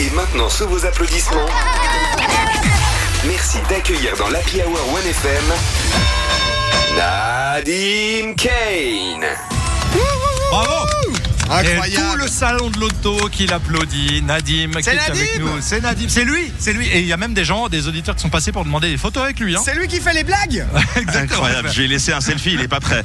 Et maintenant, sous vos applaudissements, merci d'accueillir dans l'Happy Hour 1FM Nadim Kane. Bravo Et tout le salon de l'auto qui l'applaudit, Nadim qui C'est est avec Nadim nous. C'est Nadim, c'est lui, c'est lui. Et il y a même des gens, des auditeurs qui sont passés pour demander des photos avec lui. Hein. C'est lui qui fait les blagues Incroyable, je vais laisser un selfie, il est pas prêt.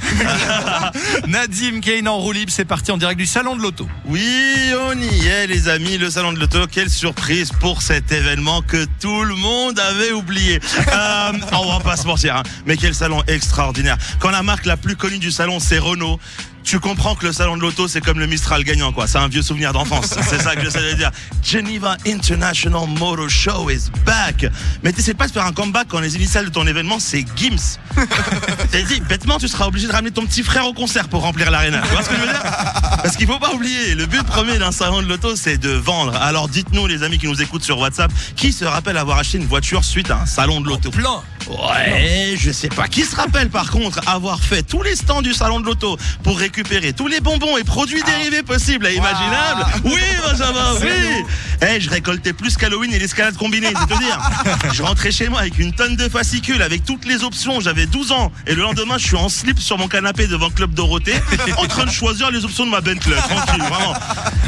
Nadim Kane en roue libre, c'est parti en direct du salon de l'auto. Oui, on y est les amis, le salon de l'auto, quelle surprise pour cet événement que tout le monde avait oublié. Euh, on va pas se mentir, hein, mais quel salon extraordinaire. Quand la marque la plus connue du salon c'est Renault, tu comprends que le salon de l'auto c'est comme le Mistral gagnant quoi, c'est un vieux souvenir d'enfance, c'est ça que j'essaie de dire. Geneva International Motor Show is back. Mais t'essaies pas de faire un comeback quand les initiales de ton événement c'est GIMS. T'as dit, bêtement, tu seras obligé de ramener ton petit frère au concert pour remplir l'aréna. Tu vois ce que je veux dire? Parce qu'il faut pas oublier, le but premier d'un salon de l'auto, c'est de vendre. Alors dites-nous, les amis qui nous écoutent sur WhatsApp, qui se rappelle avoir acheté une voiture suite à un salon de l'auto? Plein. Ouais, je sais pas. Qui se rappelle par contre avoir fait tous les stands du salon de l'auto pour récupérer tous les bonbons et produits dérivés possibles et imaginables Oui, Benjamin, oui Eh, je récoltais plus qu'Halloween et l'escalade combinée, c'est te dire. Je rentrais chez moi avec une tonne de fascicules, avec toutes les options. J'avais 12 ans et le lendemain, je suis en slip sur mon canapé devant Club Dorothée, en train de choisir les options de ma Bentley. Tranquille, vraiment.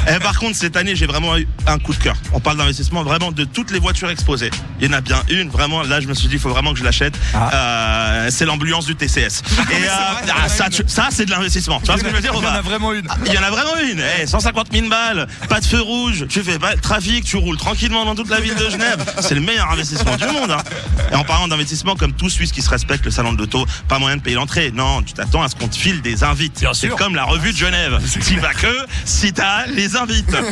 Eh, par contre, cette année, j'ai vraiment eu un coup de cœur. On parle d'investissement vraiment de toutes les voitures exposées. Il y en a bien une, vraiment. Là, je me suis dit, il faut vraiment que je l'achète. Euh, c'est l'ambulance du TCS. Et euh, ah, ça, tu- ça, c'est de l'investissement. Tu vois ce que je veux dire Il y en a vraiment une. il y en a vraiment une. Eh, 150 000 balles, pas de feu rouge, tu fais pas de trafic, tu roules tranquillement dans toute la ville de Genève. C'est le meilleur investissement du monde. hein. Et en parlant d'investissement, comme tout Suisse qui se respecte, le salon de l'auto, pas moyen de payer l'entrée. Non, tu t'attends à ce qu'on te file des invites. C'est comme la revue de Genève. Tu vas que si t'as les invites.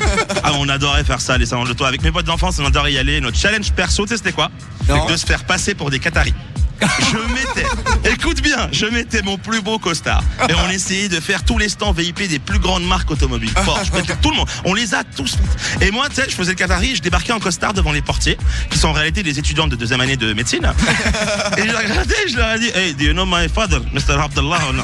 Ah, on adorait faire ça, les salons de l'auto. Avec mes potes d'enfance, on adorait y aller. Notre challenge perso, tu sais, c'était quoi? Non. De se faire passer pour des Qataris. Je mettais, écoute bien, je mettais mon plus beau costard et on essayait de faire tous les stands VIP des plus grandes marques automobiles. Porsche, tout le monde. On les a tous. Et moi, tu sais, je faisais le Qatari, je débarquais en costard devant les portiers, qui sont en réalité des étudiantes de deuxième année de médecine. Et je les regardais, je leur ai dit, hey, do you know my father, Mr. Abdullah or not?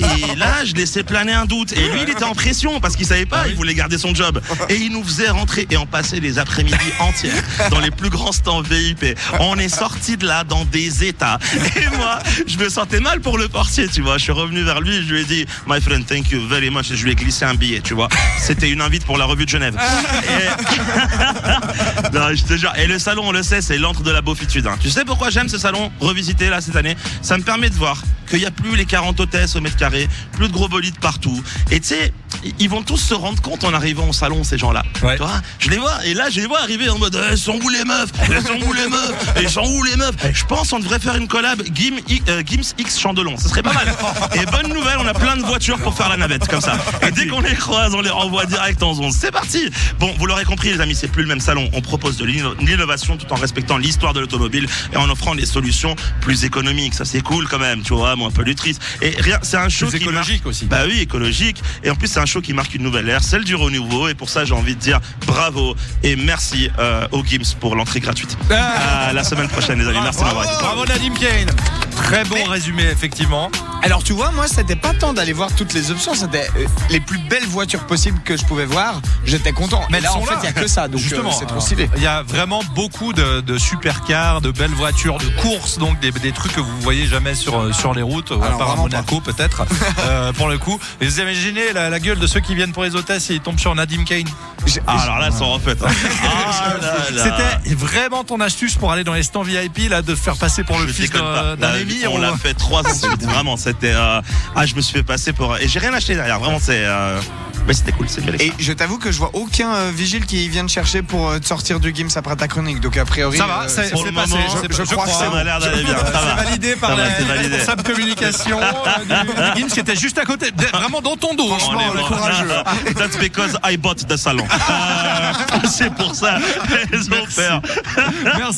Et là, je laissais planer un doute. Et lui, il était en pression parce qu'il savait pas, il voulait garder son job. Et il nous faisait rentrer et on passait les après-midi entières dans les plus grands stands VIP. On est sorti de là dans des états. Et moi, je me sentais mal pour le portier, tu vois. Je suis revenu vers lui, je lui ai dit, my friend, thank you very much. Et je lui ai glissé un billet, tu vois. C'était une invite pour la revue de Genève. Et... non, je te jure. Et le salon, on le sait, c'est l'antre de la beaufitude. hein. Tu sais pourquoi j'aime ce salon revisité là cette année? Ça me permet de voir qu'il n'y a plus les 40 hôtesses au mètre carré, plus de gros bolides partout. Et tu sais, ils vont tous se rendre compte en arrivant au salon, ces gens-là. Ouais. Tu vois Je les vois, et là, je les vois arriver en mode, elles sont où les meufs Elles sont où les meufs Elles sont où les meufs Je pense on devrait faire une collab Gim, I- euh, Gims X Chandelon, ce serait pas mal. Et bonne nouvelle, on a plein de voitures pour faire la navette, comme ça. Et dès qu'on les croise, on les renvoie direct en zone. C'est parti Bon, vous l'aurez compris, les amis, c'est plus le même salon. On propose de l'inno- l'innovation tout en respectant l'histoire de l'automobile et en offrant des solutions plus économiques. Ça, c'est cool quand même, tu vois, moins pollutrice. Et rien, c'est un show Plus qui écologique aussi. Bah oui, écologique. Et en plus, c'est un show qui marque une nouvelle ère, celle du renouveau. Et pour ça, j'ai envie de dire bravo et merci euh, au Gims pour l'entrée gratuite. À la semaine prochaine, les amis. Merci de m'avoir écouté. Bravo Nadim Kane. Très bon résumé, effectivement. Alors tu vois, moi c'était pas tant d'aller voir toutes les options, c'était euh, les plus belles voitures possibles que je pouvais voir. J'étais content. Mais là en fait il y a que ça, donc euh, Justement, c'est trop stylé. Il y a vraiment beaucoup de, de supercars, de belles voitures, de courses, donc des, des trucs que vous voyez jamais sur, euh, sur les routes, ou à part à vraiment Monaco peut-être, euh, pour le coup. Et vous imaginez la, la gueule de ceux qui viennent pour les hôtesses et ils tombent sur Nadim Kane. Ah, alors là, sont refaites. hein. Ah. C'était vraiment ton astuce pour aller dans les stands VIP, là, de se faire passer pour le Je fils d'un Émi, on ou- l'a fait trois ans de suite. C'était. euh, Ah, je me suis fait passer pour. Et j'ai rien acheté derrière. Vraiment, c'est. euh, Mais c'était cool, c'est. Et je t'avoue que je vois aucun euh, vigile qui vient te chercher pour euh, te sortir du Gims après ta chronique. Donc a priori. Ça va, euh, c'est pour c'est le passé. moment, c'est- je crois que ça m'a l'air d'aller bien. Ça C'est va. validé par Ça va, la c'est validé. responsable communication euh, du, du Gims qui était juste à côté, de- vraiment dans ton dos. Franchement, hein. on est courageux. That's because I bought the salon. Euh, c'est pour ça. Elles ont Merci. peur. Merci.